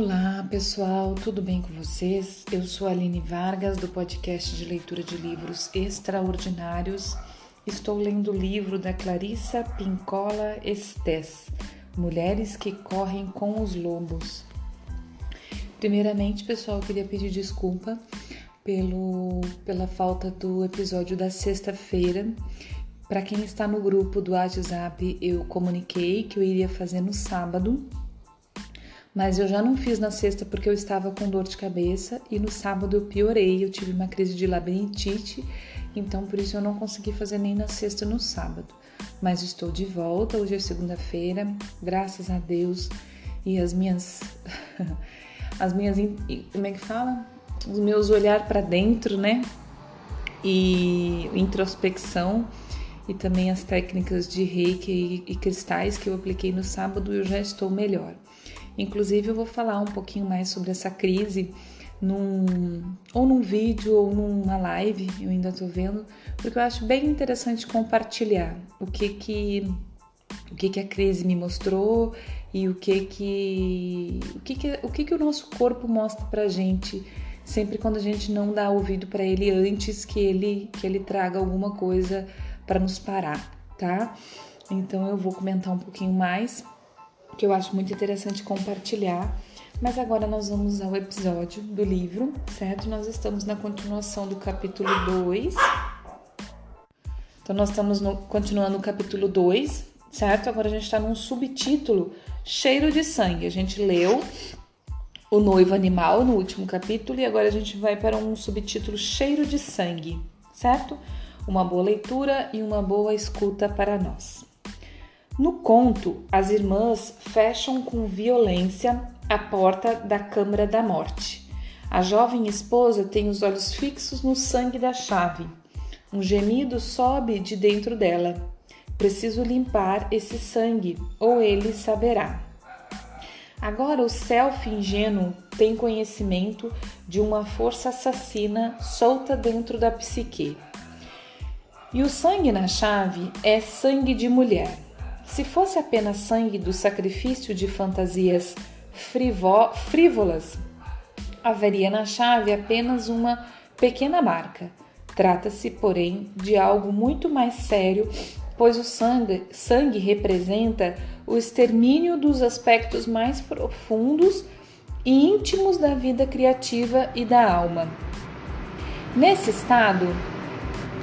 Olá pessoal, tudo bem com vocês? Eu sou Aline Vargas do podcast de leitura de livros extraordinários. Estou lendo o livro da Clarissa Pincola Estes, Mulheres que Correm com os Lobos. Primeiramente, pessoal, queria pedir desculpa pelo, pela falta do episódio da sexta-feira. Para quem está no grupo do WhatsApp, eu comuniquei que eu iria fazer no sábado mas eu já não fiz na sexta porque eu estava com dor de cabeça e no sábado eu piorei, eu tive uma crise de labirintite, então por isso eu não consegui fazer nem na sexta no sábado. Mas estou de volta, hoje é segunda-feira, graças a Deus e as minhas as minhas como é que fala? Os meus olhar para dentro, né? E introspecção e também as técnicas de reiki e, cristais que eu apliquei no sábado, eu já estou melhor. Inclusive, eu vou falar um pouquinho mais sobre essa crise num, ou num vídeo ou numa live, eu ainda tô vendo, porque eu acho bem interessante compartilhar o que que o que que a crise me mostrou e o que que o que que o, que que o nosso corpo mostra pra gente sempre quando a gente não dá ouvido para ele antes que ele que ele traga alguma coisa para nos parar, tá? Então eu vou comentar um pouquinho mais que eu acho muito interessante compartilhar. Mas agora nós vamos ao episódio do livro, certo? Nós estamos na continuação do capítulo 2. Então, nós estamos no, continuando o capítulo 2, certo? Agora a gente está num subtítulo cheiro de sangue. A gente leu o noivo animal no último capítulo e agora a gente vai para um subtítulo cheiro de sangue, certo? Uma boa leitura e uma boa escuta para nós. No conto, as irmãs fecham com violência a porta da Câmara da Morte. A jovem esposa tem os olhos fixos no sangue da chave. Um gemido sobe de dentro dela. Preciso limpar esse sangue, ou ele saberá. Agora o self ingênuo tem conhecimento de uma força assassina solta dentro da psique. E o sangue na chave é sangue de mulher. Se fosse apenas sangue do sacrifício de fantasias frívolas, haveria na chave apenas uma pequena marca. Trata-se, porém, de algo muito mais sério, pois o sangue, sangue representa o extermínio dos aspectos mais profundos e íntimos da vida criativa e da alma. Nesse estado,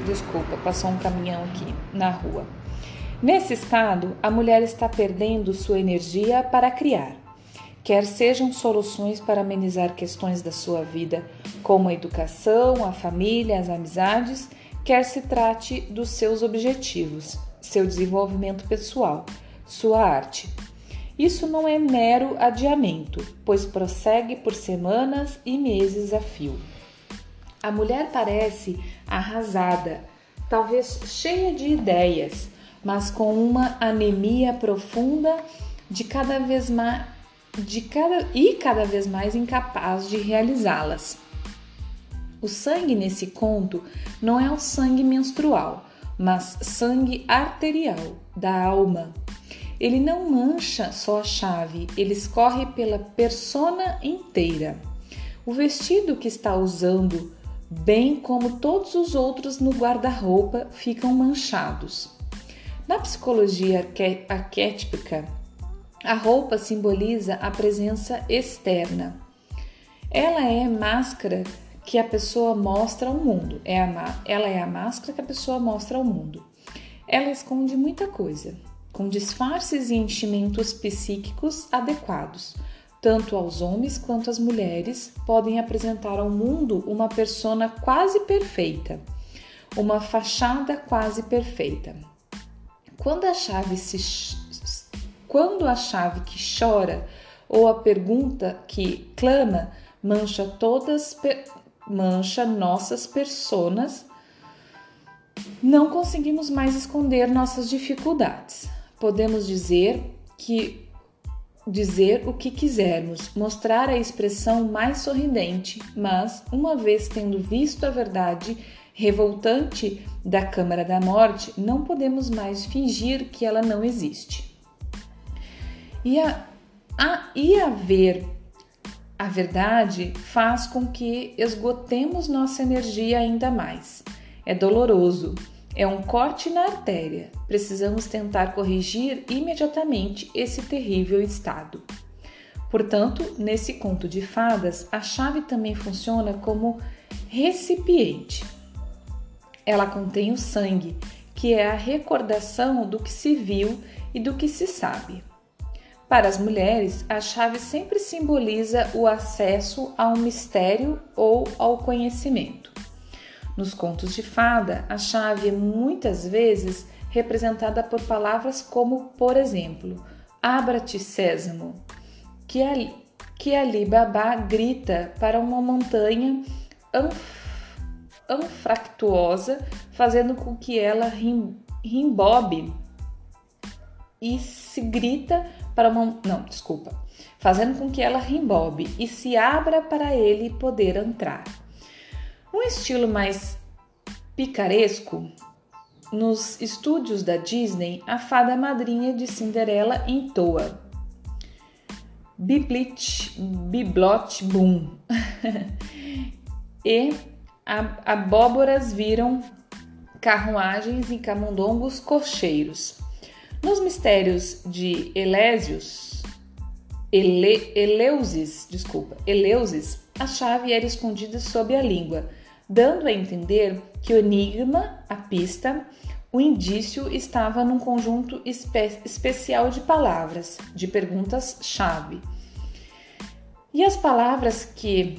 desculpa, passou um caminhão aqui na rua. Nesse estado, a mulher está perdendo sua energia para criar. Quer sejam soluções para amenizar questões da sua vida, como a educação, a família, as amizades, quer se trate dos seus objetivos, seu desenvolvimento pessoal, sua arte. Isso não é mero adiamento, pois prossegue por semanas e meses a fio. A mulher parece arrasada, talvez cheia de ideias, mas com uma anemia profunda de cada vez mais de cada e cada vez mais incapaz de realizá-las. O sangue nesse conto não é o sangue menstrual, mas sangue arterial da alma. Ele não mancha só a chave, ele escorre pela persona inteira. O vestido que está usando, bem como todos os outros no guarda-roupa, ficam manchados. Na psicologia arquétipica, a roupa simboliza a presença externa. Ela é máscara que a pessoa mostra ao mundo. É a, ela é a máscara que a pessoa mostra ao mundo. Ela esconde muita coisa, com disfarces e enchimentos psíquicos adequados. Tanto aos homens quanto às mulheres podem apresentar ao mundo uma persona quase perfeita, uma fachada quase perfeita. Quando a chave se quando a chave que chora ou a pergunta que clama mancha todas mancha nossas personas, não conseguimos mais esconder nossas dificuldades. Podemos dizer que dizer o que quisermos, mostrar a expressão mais sorridente, mas uma vez tendo visto a verdade, revoltante da Câmara da Morte, não podemos mais fingir que ela não existe. E, a, a, e haver A verdade faz com que esgotemos nossa energia ainda mais. É doloroso, é um corte na artéria. Precisamos tentar corrigir imediatamente esse terrível estado. Portanto, nesse conto de fadas, a chave também funciona como recipiente. Ela contém o sangue, que é a recordação do que se viu e do que se sabe. Para as mulheres, a chave sempre simboliza o acesso a um mistério ou ao conhecimento. Nos contos de fada, a chave é muitas vezes representada por palavras como, por exemplo, Abra-te, sésamo, que Ali, que Ali Babá grita para uma montanha anfractuosa, fazendo com que ela rimbobe e se grita para uma. Não, desculpa. Fazendo com que ela rimbobe e se abra para ele poder entrar. Um estilo mais picaresco, nos estúdios da Disney, a fada madrinha de Cinderela entoa Biblit, Biblot Boom e abóboras viram carruagens e camundongos cocheiros. Nos mistérios de Elésios, Ele, Eleusis, desculpa, Eleusis, a chave era escondida sob a língua, dando a entender que o enigma, a pista, o indício estava num conjunto espe especial de palavras, de perguntas-chave. E as palavras que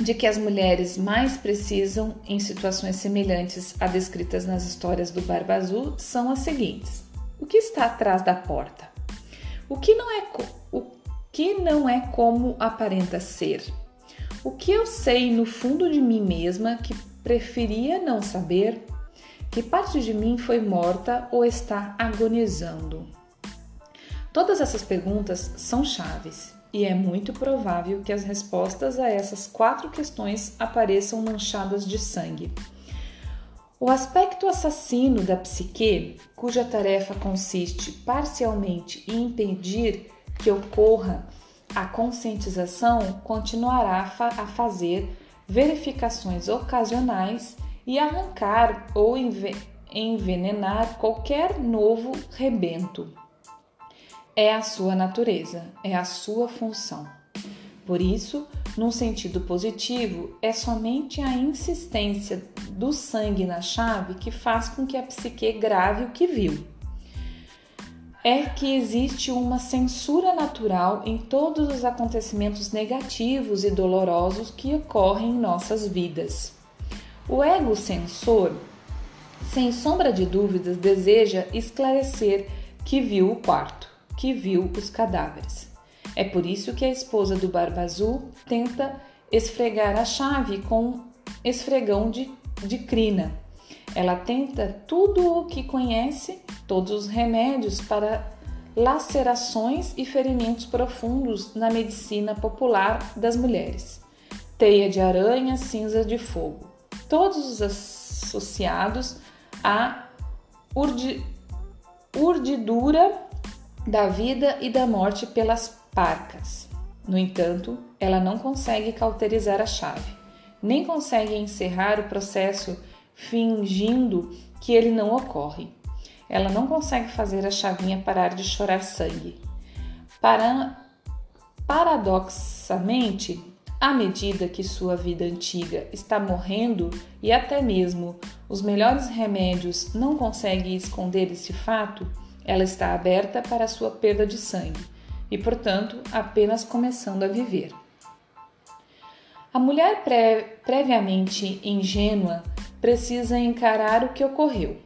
de que as mulheres mais precisam em situações semelhantes a descritas nas histórias do Barba Azul são as seguintes: o que está atrás da porta? O que não é, o que não é como aparenta ser? O que eu sei no fundo de mim mesma que preferia não saber? Que parte de mim foi morta ou está agonizando? Todas essas perguntas são chaves e é muito provável que as respostas a essas quatro questões apareçam manchadas de sangue. O aspecto assassino da psique, cuja tarefa consiste parcialmente em impedir que ocorra a conscientização, continuará a fazer verificações ocasionais e arrancar ou envenenar qualquer novo rebento. É a sua natureza, é a sua função. Por isso, num sentido positivo, é somente a insistência do sangue na chave que faz com que a psique grave o que viu. É que existe uma censura natural em todos os acontecimentos negativos e dolorosos que ocorrem em nossas vidas. O ego censor, sem sombra de dúvidas, deseja esclarecer que viu o quarto, que viu os cadáveres. É por isso que a esposa do Barba Azul tenta esfregar a chave com esfregão de, de crina. Ela tenta tudo o que conhece, todos os remédios para lacerações e ferimentos profundos na medicina popular das mulheres. Teia de aranha, cinza de fogo. Todos os associados à urdi, urdidura da vida e da morte pelas parcas. No entanto, ela não consegue cauterizar a chave, nem consegue encerrar o processo fingindo que ele não ocorre. Ela não consegue fazer a chavinha parar de chorar sangue. Para... Paradoxamente, à medida que sua vida antiga está morrendo e até mesmo os melhores remédios não conseguem esconder esse fato, ela está aberta para sua perda de sangue e, portanto, apenas começando a viver. A mulher previamente ingênua precisa encarar o que ocorreu.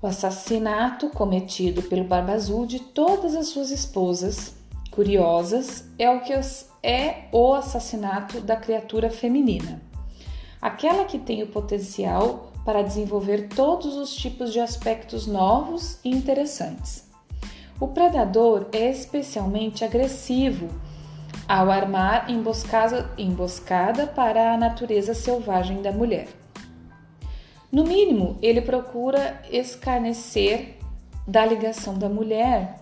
O assassinato cometido pelo Barba Azul de todas as suas esposas curiosas é o que é o assassinato da criatura feminina. Aquela que tem o potencial para desenvolver todos os tipos de aspectos novos e interessantes. O predador é especialmente agressivo ao armar emboscada, emboscada para a natureza selvagem da mulher. No mínimo, ele procura escarnecer da ligação da mulher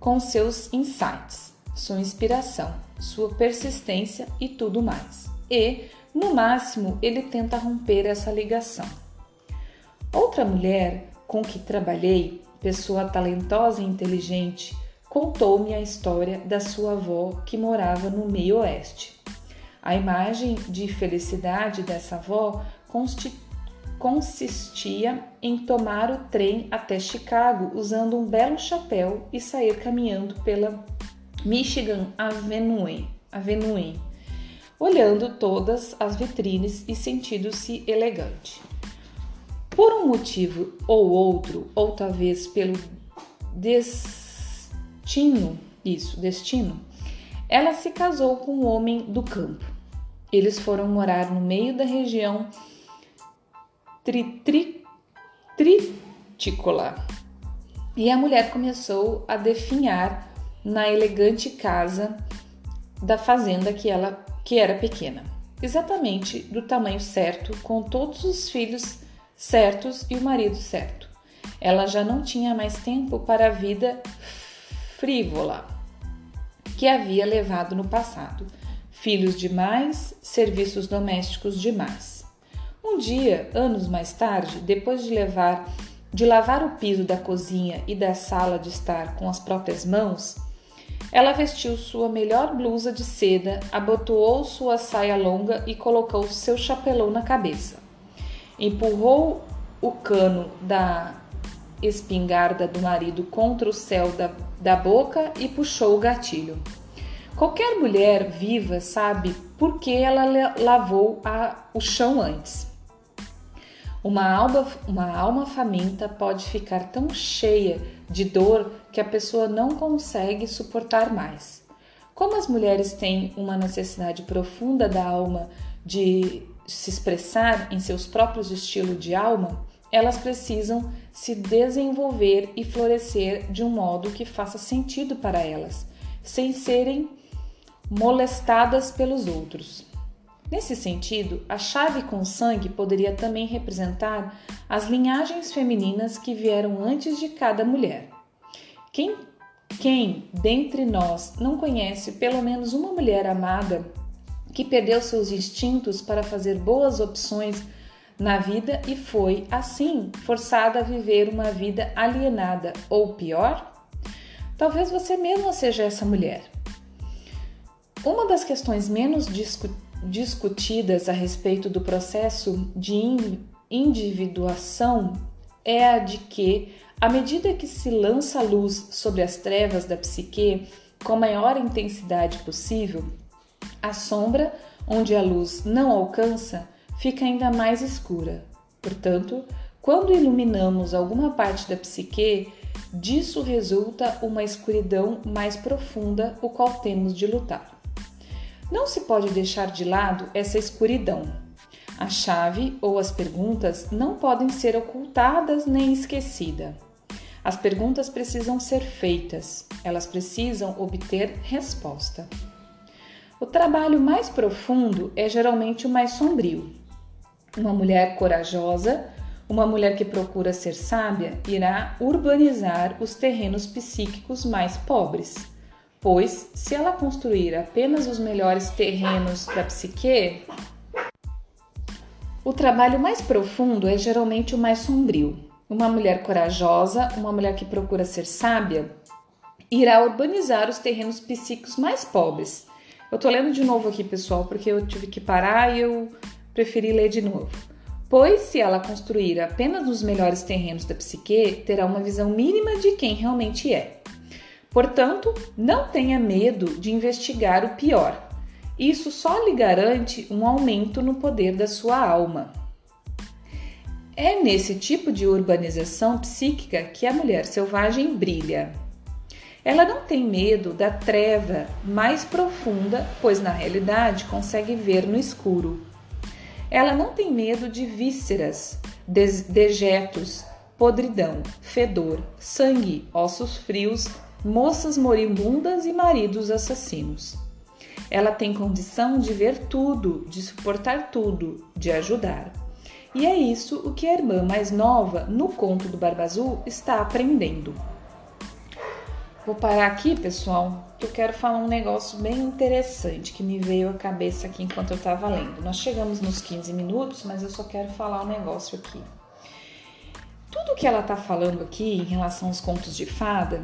com seus insights, sua inspiração, sua persistência e tudo mais. E, no máximo, ele tenta romper essa ligação. Outra mulher com que trabalhei, pessoa talentosa e inteligente, contou-me a história da sua avó que morava no meio oeste. A imagem de felicidade dessa avó consistia em tomar o trem até Chicago usando um belo chapéu e sair caminhando pela Michigan Avenue, Avenue olhando todas as vitrines e sentindo-se elegante. Por um motivo ou outro, ou talvez pelo des destino, isso, destino, ela se casou com um homem do campo. Eles foram morar no meio da região tri, tri, tritícola. E a mulher começou a definhar na elegante casa da fazenda que ela que era pequena, exatamente do tamanho certo, com todos os filhos certos e o marido certo. Ela já não tinha mais tempo para a vida frívola que havia levado no passado. Filhos demais, serviços domésticos demais. Um dia, anos mais tarde, depois de levar de lavar o piso da cozinha e da sala de estar com as próprias mãos, ela vestiu sua melhor blusa de seda, abotoou sua saia longa e colocou seu chapelão na cabeça. Empurrou o cano da espingarda do marido contra o céu da, da boca e puxou o gatilho. Qualquer mulher viva sabe por que ela lavou a, o chão antes. Uma alma, uma alma faminta pode ficar tão cheia de dor que a pessoa não consegue suportar mais. Como as mulheres têm uma necessidade profunda da alma de se expressar em seus próprios estilos de alma, elas precisam se desenvolver e florescer de um modo que faça sentido para elas, sem serem molestadas pelos outros. Nesse sentido, a chave com sangue poderia também representar as linhagens femininas que vieram antes de cada mulher. Quem, quem dentre nós não conhece pelo menos uma mulher amada que perdeu seus instintos para fazer boas opções na vida e foi, assim, forçada a viver uma vida alienada ou pior? Talvez você mesma seja essa mulher. Uma das questões menos discu discutidas a respeito do processo de individuação é a de que, à medida que se lança a luz sobre as trevas da psique com a maior intensidade possível, a sombra, onde a luz não alcança, fica ainda mais escura. Portanto, quando iluminamos alguma parte da psique, disso resulta uma escuridão mais profunda, o qual temos de lutar. Não se pode deixar de lado essa escuridão. A chave ou as perguntas não podem ser ocultadas nem esquecidas. As perguntas precisam ser feitas, elas precisam obter resposta. O trabalho mais profundo é geralmente o mais sombrio. Uma mulher corajosa, uma mulher que procura ser sábia, irá urbanizar os terrenos psíquicos mais pobres, pois, se ela construir apenas os melhores terrenos da psique, o trabalho mais profundo é geralmente o mais sombrio. Uma mulher corajosa, uma mulher que procura ser sábia, irá urbanizar os terrenos psíquicos mais pobres. Eu tô lendo de novo aqui, pessoal, porque eu tive que parar e eu preferi ler de novo. Pois, se ela construir apenas os melhores terrenos da psique, terá uma visão mínima de quem realmente é. Portanto, não tenha medo de investigar o pior. Isso só lhe garante um aumento no poder da sua alma. É nesse tipo de urbanização psíquica que a mulher selvagem brilha. Ela não tem medo da treva mais profunda, pois na realidade consegue ver no escuro. Ela não tem medo de vísceras, dejetos, podridão, fedor, sangue, ossos frios, moças moribundas e maridos assassinos. Ela tem condição de ver tudo, de suportar tudo, de ajudar. E é isso o que a irmã mais nova, no conto do Barba Azul, está aprendendo. Vou parar aqui, pessoal, eu quero falar um negócio bem interessante que me veio à cabeça aqui enquanto eu estava lendo. Nós chegamos nos 15 minutos, mas eu só quero falar um negócio aqui. Tudo que ela está falando aqui em relação aos contos de fada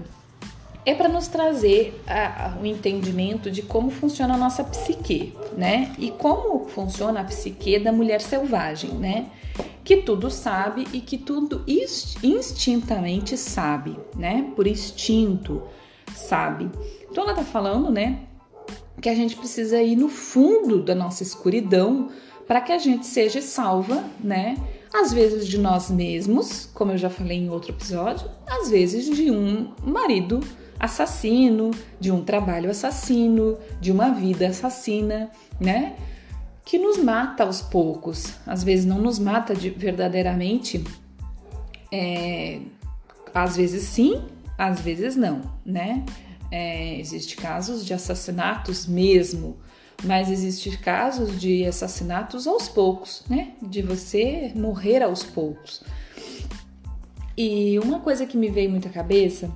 é para nos trazer o entendimento de como funciona a nossa psique, né? E como funciona a psique da mulher selvagem, né? Que tudo sabe e que tudo instintamente sabe, né? Por instinto sabe. Então ela tá falando, né? Que a gente precisa ir no fundo da nossa escuridão para que a gente seja salva, né? Às vezes de nós mesmos, como eu já falei em outro episódio, às vezes de um marido assassino, de um trabalho assassino, de uma vida assassina, né? Que nos mata aos poucos. Às vezes não nos mata de, verdadeiramente, é, às vezes sim, às vezes não, né? É, Existem casos de assassinatos mesmo, mas existem casos de assassinatos aos poucos, né? De você morrer aos poucos. E uma coisa que me veio muito à cabeça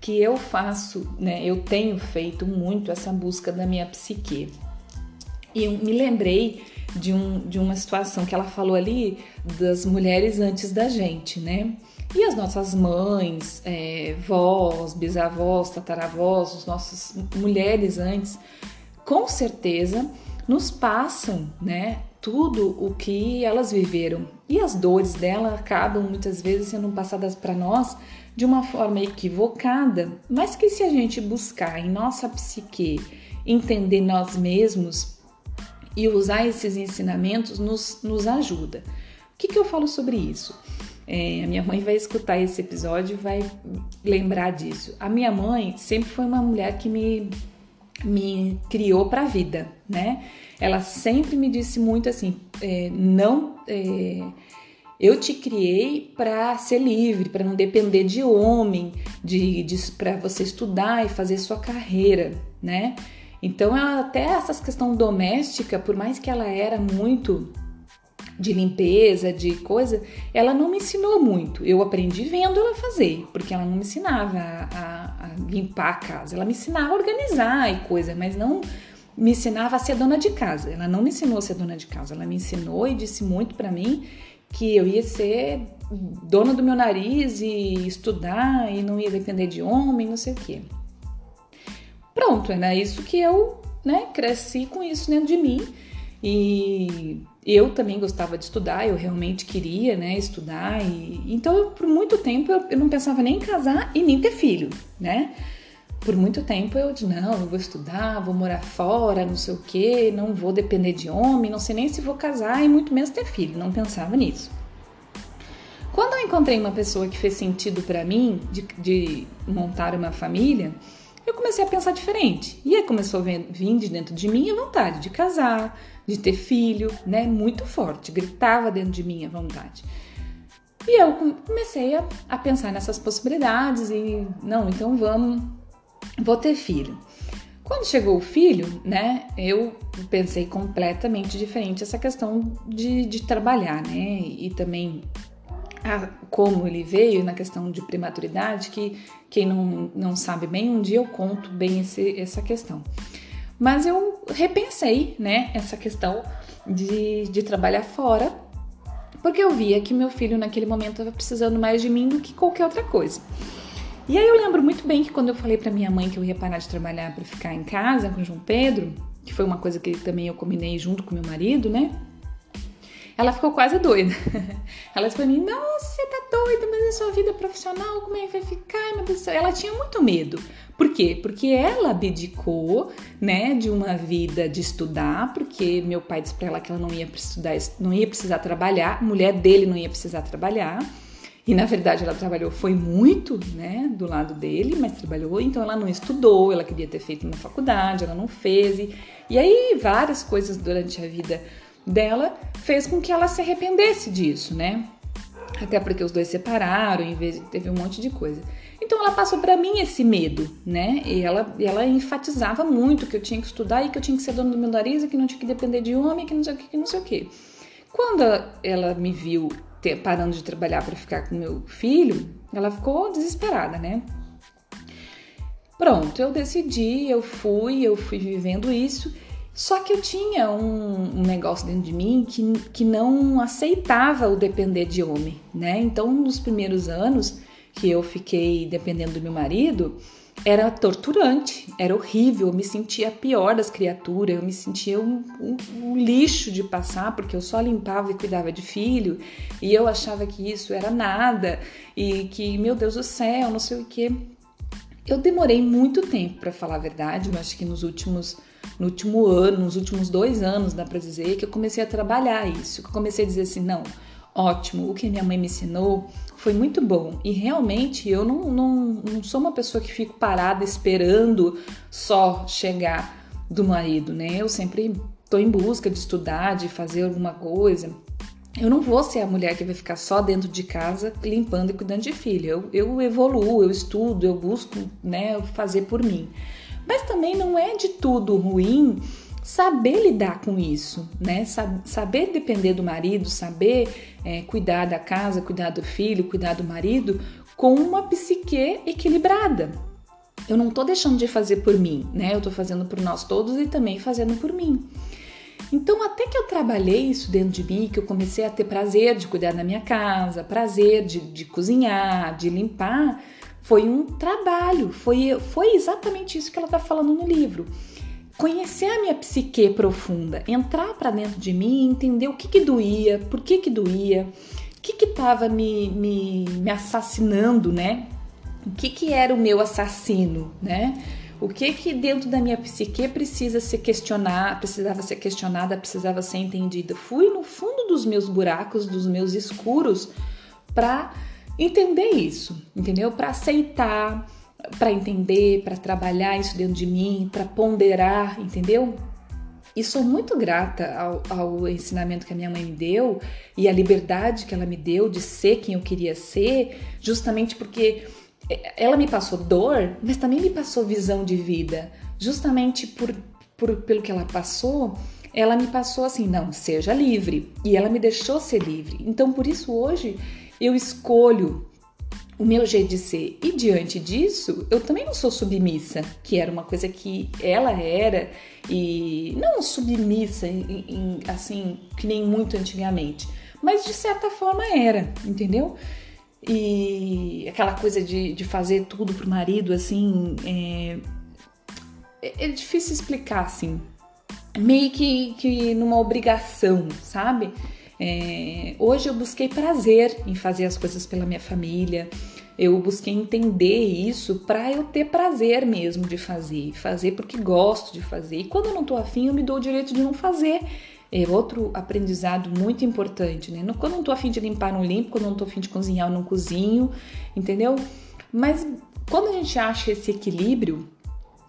que eu faço, né? Eu tenho feito muito essa busca da minha psique. E eu me lembrei de, um, de uma situação que ela falou ali das mulheres antes da gente, né? E as nossas mães, é, vós, bisavós, tataravós, as nossas mulheres antes, com certeza nos passam, né? Tudo o que elas viveram. E as dores dela acabam muitas vezes sendo passadas para nós de uma forma equivocada, mas que se a gente buscar em nossa psique entender nós mesmos e usar esses ensinamentos, nos, nos ajuda. O que, que eu falo sobre isso? É, a minha mãe vai escutar esse episódio e vai lembrar disso. A minha mãe sempre foi uma mulher que me, me criou para a vida, né? Ela sempre me disse muito assim: é, não. É, eu te criei para ser livre, para não depender de homem, de, de para você estudar e fazer sua carreira, né? Então, ela, até essa questão doméstica, por mais que ela era muito de limpeza, de coisa, ela não me ensinou muito. Eu aprendi vendo ela fazer, porque ela não me ensinava a, a, a limpar a casa. Ela me ensinava a organizar e coisa, mas não me ensinava a ser dona de casa. Ela não me ensinou a ser dona de casa. Ela me ensinou e disse muito para mim que eu ia ser dona do meu nariz e estudar e não ia depender de homem, não sei o quê. Pronto, era isso que eu né, cresci com isso dentro de mim e eu também gostava de estudar, eu realmente queria né, estudar e então eu, por muito tempo eu, eu não pensava nem em casar e nem ter filho, né? por muito tempo eu disse, não, eu vou estudar, vou morar fora, não sei o que, não vou depender de homem, não sei nem se vou casar e muito menos ter filho, não pensava nisso. Quando eu encontrei uma pessoa que fez sentido para mim de, de, montar uma família, eu comecei a pensar diferente. E aí começou a vir de dentro de mim a vontade de casar, de ter filho, né? Muito forte, gritava dentro de mim a vontade. E eu comecei a, a pensar nessas possibilidades e, não, então vamos vou ter filho. Quando chegou o filho, né, eu pensei completamente diferente essa questão de, de trabalhar, né, e também a, como ele veio na questão de prematuridade, que quem não, não sabe bem, um dia eu conto bem esse, essa questão. Mas eu repensei, né, essa questão de, de trabalhar fora, porque eu via que meu filho naquele momento estava precisando mais de mim do que qualquer outra coisa. E aí eu lembro muito bem que quando eu falei para minha mãe que eu ia parar de trabalhar para ficar em casa com o João Pedro, que foi uma coisa que também eu combinei junto com meu marido, né? Ela ficou quase doida. Ela disse pra mim: Nossa, você tá doida, mas a sua vida profissional, como é que vai ficar? Ela tinha muito medo. Por quê? Porque ela abdicou, né, de uma vida de estudar, porque meu pai disse pra ela que ela não ia precisar, não ia precisar trabalhar, mulher dele não ia precisar trabalhar. E na verdade ela trabalhou, foi muito, né, do lado dele, mas trabalhou, então ela não estudou, ela queria ter feito uma faculdade, ela não fez. E, e aí várias coisas durante a vida dela fez com que ela se arrependesse disso, né? Até porque os dois separaram, em vez teve um monte de coisa. Então ela passou para mim esse medo, né? E ela, ela enfatizava muito que eu tinha que estudar e que eu tinha que ser dona do meu nariz e que não tinha que depender de homem, que não sei o que, que não sei o que. Quando ela me viu ter, parando de trabalhar para ficar com meu filho, ela ficou desesperada, né? Pronto, eu decidi, eu fui, eu fui vivendo isso. Só que eu tinha um, um, negócio dentro de mim que, que não aceitava o depender de homem, né? Então, nos primeiros anos que eu fiquei dependendo do meu marido, era torturante, era horrível, eu me sentia a pior das criaturas, eu me sentia um, um, um, lixo de passar, porque eu só limpava e cuidava de filho, e eu achava que isso era nada, e que, meu Deus do céu, não sei o que. Eu demorei muito tempo para falar a verdade, eu acho que nos últimos, no último ano, nos últimos dois anos, dá para dizer, que eu comecei a trabalhar isso, que eu comecei a dizer assim, não, ótimo, o que minha mãe me ensinou foi muito bom. E realmente eu não, não, não sou uma pessoa que fico parada esperando só chegar do marido, né? Eu sempre estou em busca de estudar, de fazer alguma coisa. Eu não vou ser a mulher que vai ficar só dentro de casa limpando e cuidando de filho. Eu, eu evoluo, eu estudo, eu busco né, fazer por mim. Mas também não é de tudo ruim saber lidar com isso, né? Saber depender do marido, saber é, cuidar da casa, cuidar do filho, cuidar do marido com uma psique equilibrada. Eu não tô deixando de fazer por mim, né? Eu tô fazendo por nós todos e também fazendo por mim. Então, até que eu trabalhei isso dentro de mim, que eu comecei a ter prazer de cuidar da minha casa, prazer de, de cozinhar, de limpar, foi um trabalho, foi, foi exatamente isso que ela está falando no livro conhecer a minha psique profunda, entrar para dentro de mim, entender o que que doía, por que que doía, o que estava me, me, me assassinando, né? O que que era o meu assassino, né? O que que dentro da minha psique precisa ser questionar, precisava ser questionada, precisava ser entendida. Fui no fundo dos meus buracos, dos meus escuros, para entender isso, entendeu? Para aceitar, para entender, para trabalhar isso dentro de mim, para ponderar, entendeu? E sou muito grata ao, ao, ensinamento que a minha mãe me deu e a liberdade que ela me deu de ser quem eu queria ser, justamente porque ela me passou dor, mas também me passou visão de vida. Justamente por, por pelo que ela passou, ela me passou assim, não, seja livre. E ela me deixou ser livre. Então, por isso hoje eu escolho o meu jeito de ser. E diante disso, eu também não sou submissa, que era uma coisa que ela era, e não submissa, em, em, assim, que nem muito antigamente, mas de certa forma era, entendeu? E aquela coisa de, de fazer tudo pro marido, assim, é, é difícil explicar, assim, meio que, que numa obrigação, sabe? É, hoje eu busquei prazer em fazer as coisas pela minha família. Eu busquei entender isso para eu ter prazer mesmo de fazer, fazer porque gosto de fazer. E quando eu não tô afim, eu me dou o direito de não fazer. É outro aprendizado muito importante, né? Quando eu não tô afim de limpar, não limpo. Quando eu não tô afim de cozinhar, eu não cozinho, entendeu? Mas quando a gente acha esse equilíbrio,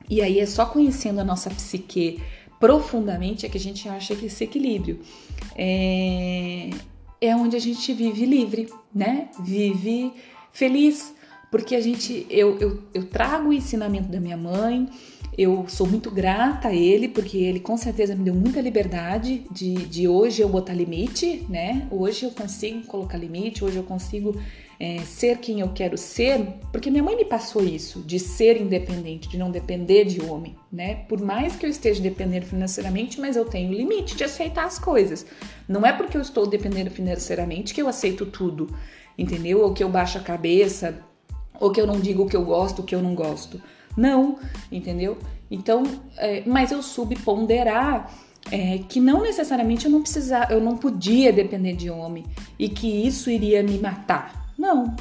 e aí é só conhecendo a nossa psique profundamente é que a gente acha que esse equilíbrio é, é onde a gente vive livre, né? Vive feliz, porque a gente eu, eu, eu trago o ensinamento da minha mãe, eu sou muito grata a ele, porque ele com certeza me deu muita liberdade de, de hoje eu botar limite, né? Hoje eu consigo colocar limite, hoje eu consigo é, ser quem eu quero ser, porque minha mãe me passou isso, de ser independente, de não depender de homem, né? Por mais que eu esteja dependendo financeiramente, mas eu tenho limite de aceitar as coisas. Não é porque eu estou dependendo financeiramente que eu aceito tudo, entendeu? Ou que eu baixo a cabeça, ou que eu não digo o que eu gosto, o que eu não gosto. Não, entendeu? Então, é, mas eu subponderar é, que não necessariamente eu não precisava, eu não podia depender de homem e que isso iria me matar. Não.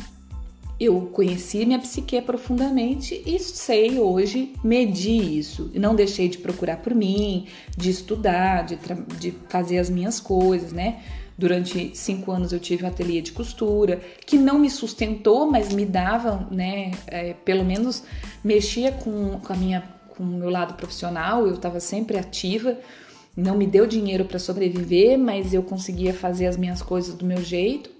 Eu conheci minha psique profundamente e sei hoje medir isso. Não deixei de procurar por mim, de estudar, de, de fazer as minhas coisas, né? Durante cinco anos eu tive um ateliê de costura que não me sustentou, mas me dava, né? É, pelo menos mexia com, com a minha, com o meu lado profissional. Eu estava sempre ativa. Não me deu dinheiro para sobreviver, mas eu conseguia fazer as minhas coisas do meu jeito.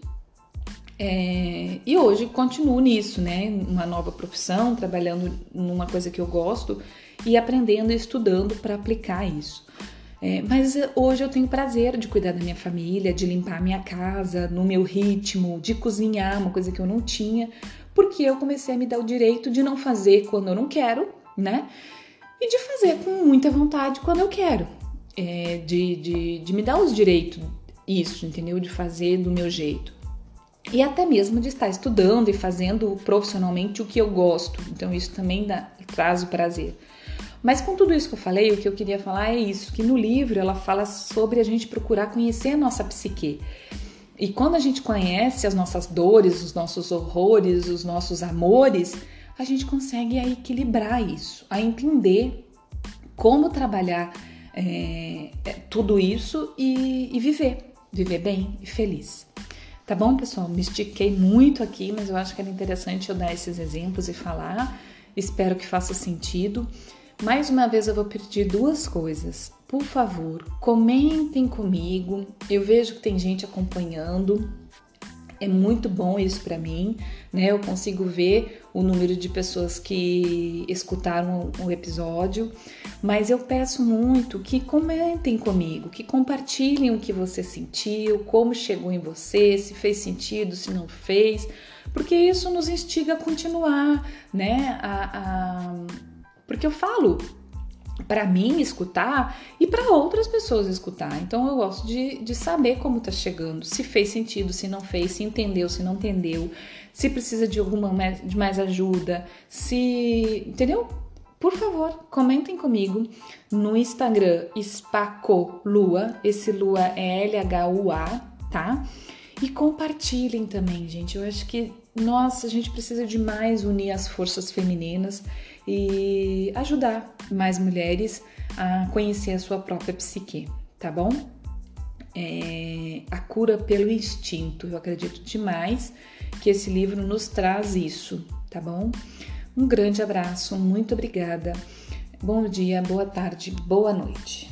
É, e hoje continuo nisso, né? Uma nova profissão, trabalhando numa coisa que eu gosto e aprendendo e estudando para aplicar isso. É, mas hoje eu tenho prazer de cuidar da minha família, de limpar a minha casa no meu ritmo, de cozinhar, uma coisa que eu não tinha, porque eu comecei a me dar o direito de não fazer quando eu não quero né? E de fazer com muita vontade quando eu quero. É, de, de, de me dar os direitos, isso, entendeu? De fazer do meu jeito. E até mesmo de estar estudando e fazendo profissionalmente o que eu gosto. Então, isso também dá, traz o prazer. Mas com tudo isso que eu falei, o que eu queria falar é isso, que no livro ela fala sobre a gente procurar conhecer a nossa psique. E quando a gente conhece as nossas dores, os nossos horrores, os nossos amores, a gente consegue a equilibrar isso, a entender como trabalhar é, tudo isso e, e viver, viver bem e feliz. Tá bom, pessoal? Me estiquei muito aqui, mas eu acho que era interessante eu dar esses exemplos e falar. Espero que faça sentido. Mais uma vez eu vou pedir duas coisas. Por favor, comentem comigo. Eu vejo que tem gente acompanhando. É muito bom isso para mim, né? Eu consigo ver o número de pessoas que escutaram o episódio, mas eu peço muito que comentem comigo, que compartilhem o que você sentiu, como chegou em você, se fez sentido, se não fez, porque isso nos instiga a continuar, né? A, a porque eu falo para mim escutar e para outras pessoas escutar. Então eu gosto de, de saber como tá chegando, se fez sentido, se não fez, se entendeu, se não entendeu, se precisa de alguma de mais ajuda, se. Entendeu? Por favor, comentem comigo no Instagram Spacolua, esse Lua é L-H-U-A, tá? E compartilhem também, gente. Eu acho que, nossa, a gente precisa de mais unir as forças femininas e ajudar mais mulheres a conhecer a sua própria psique, tá bom? É, a cura pelo instinto. Eu acredito demais que esse livro nos traz isso, tá bom? Um grande abraço, muito obrigada. Bom dia, boa tarde, boa noite.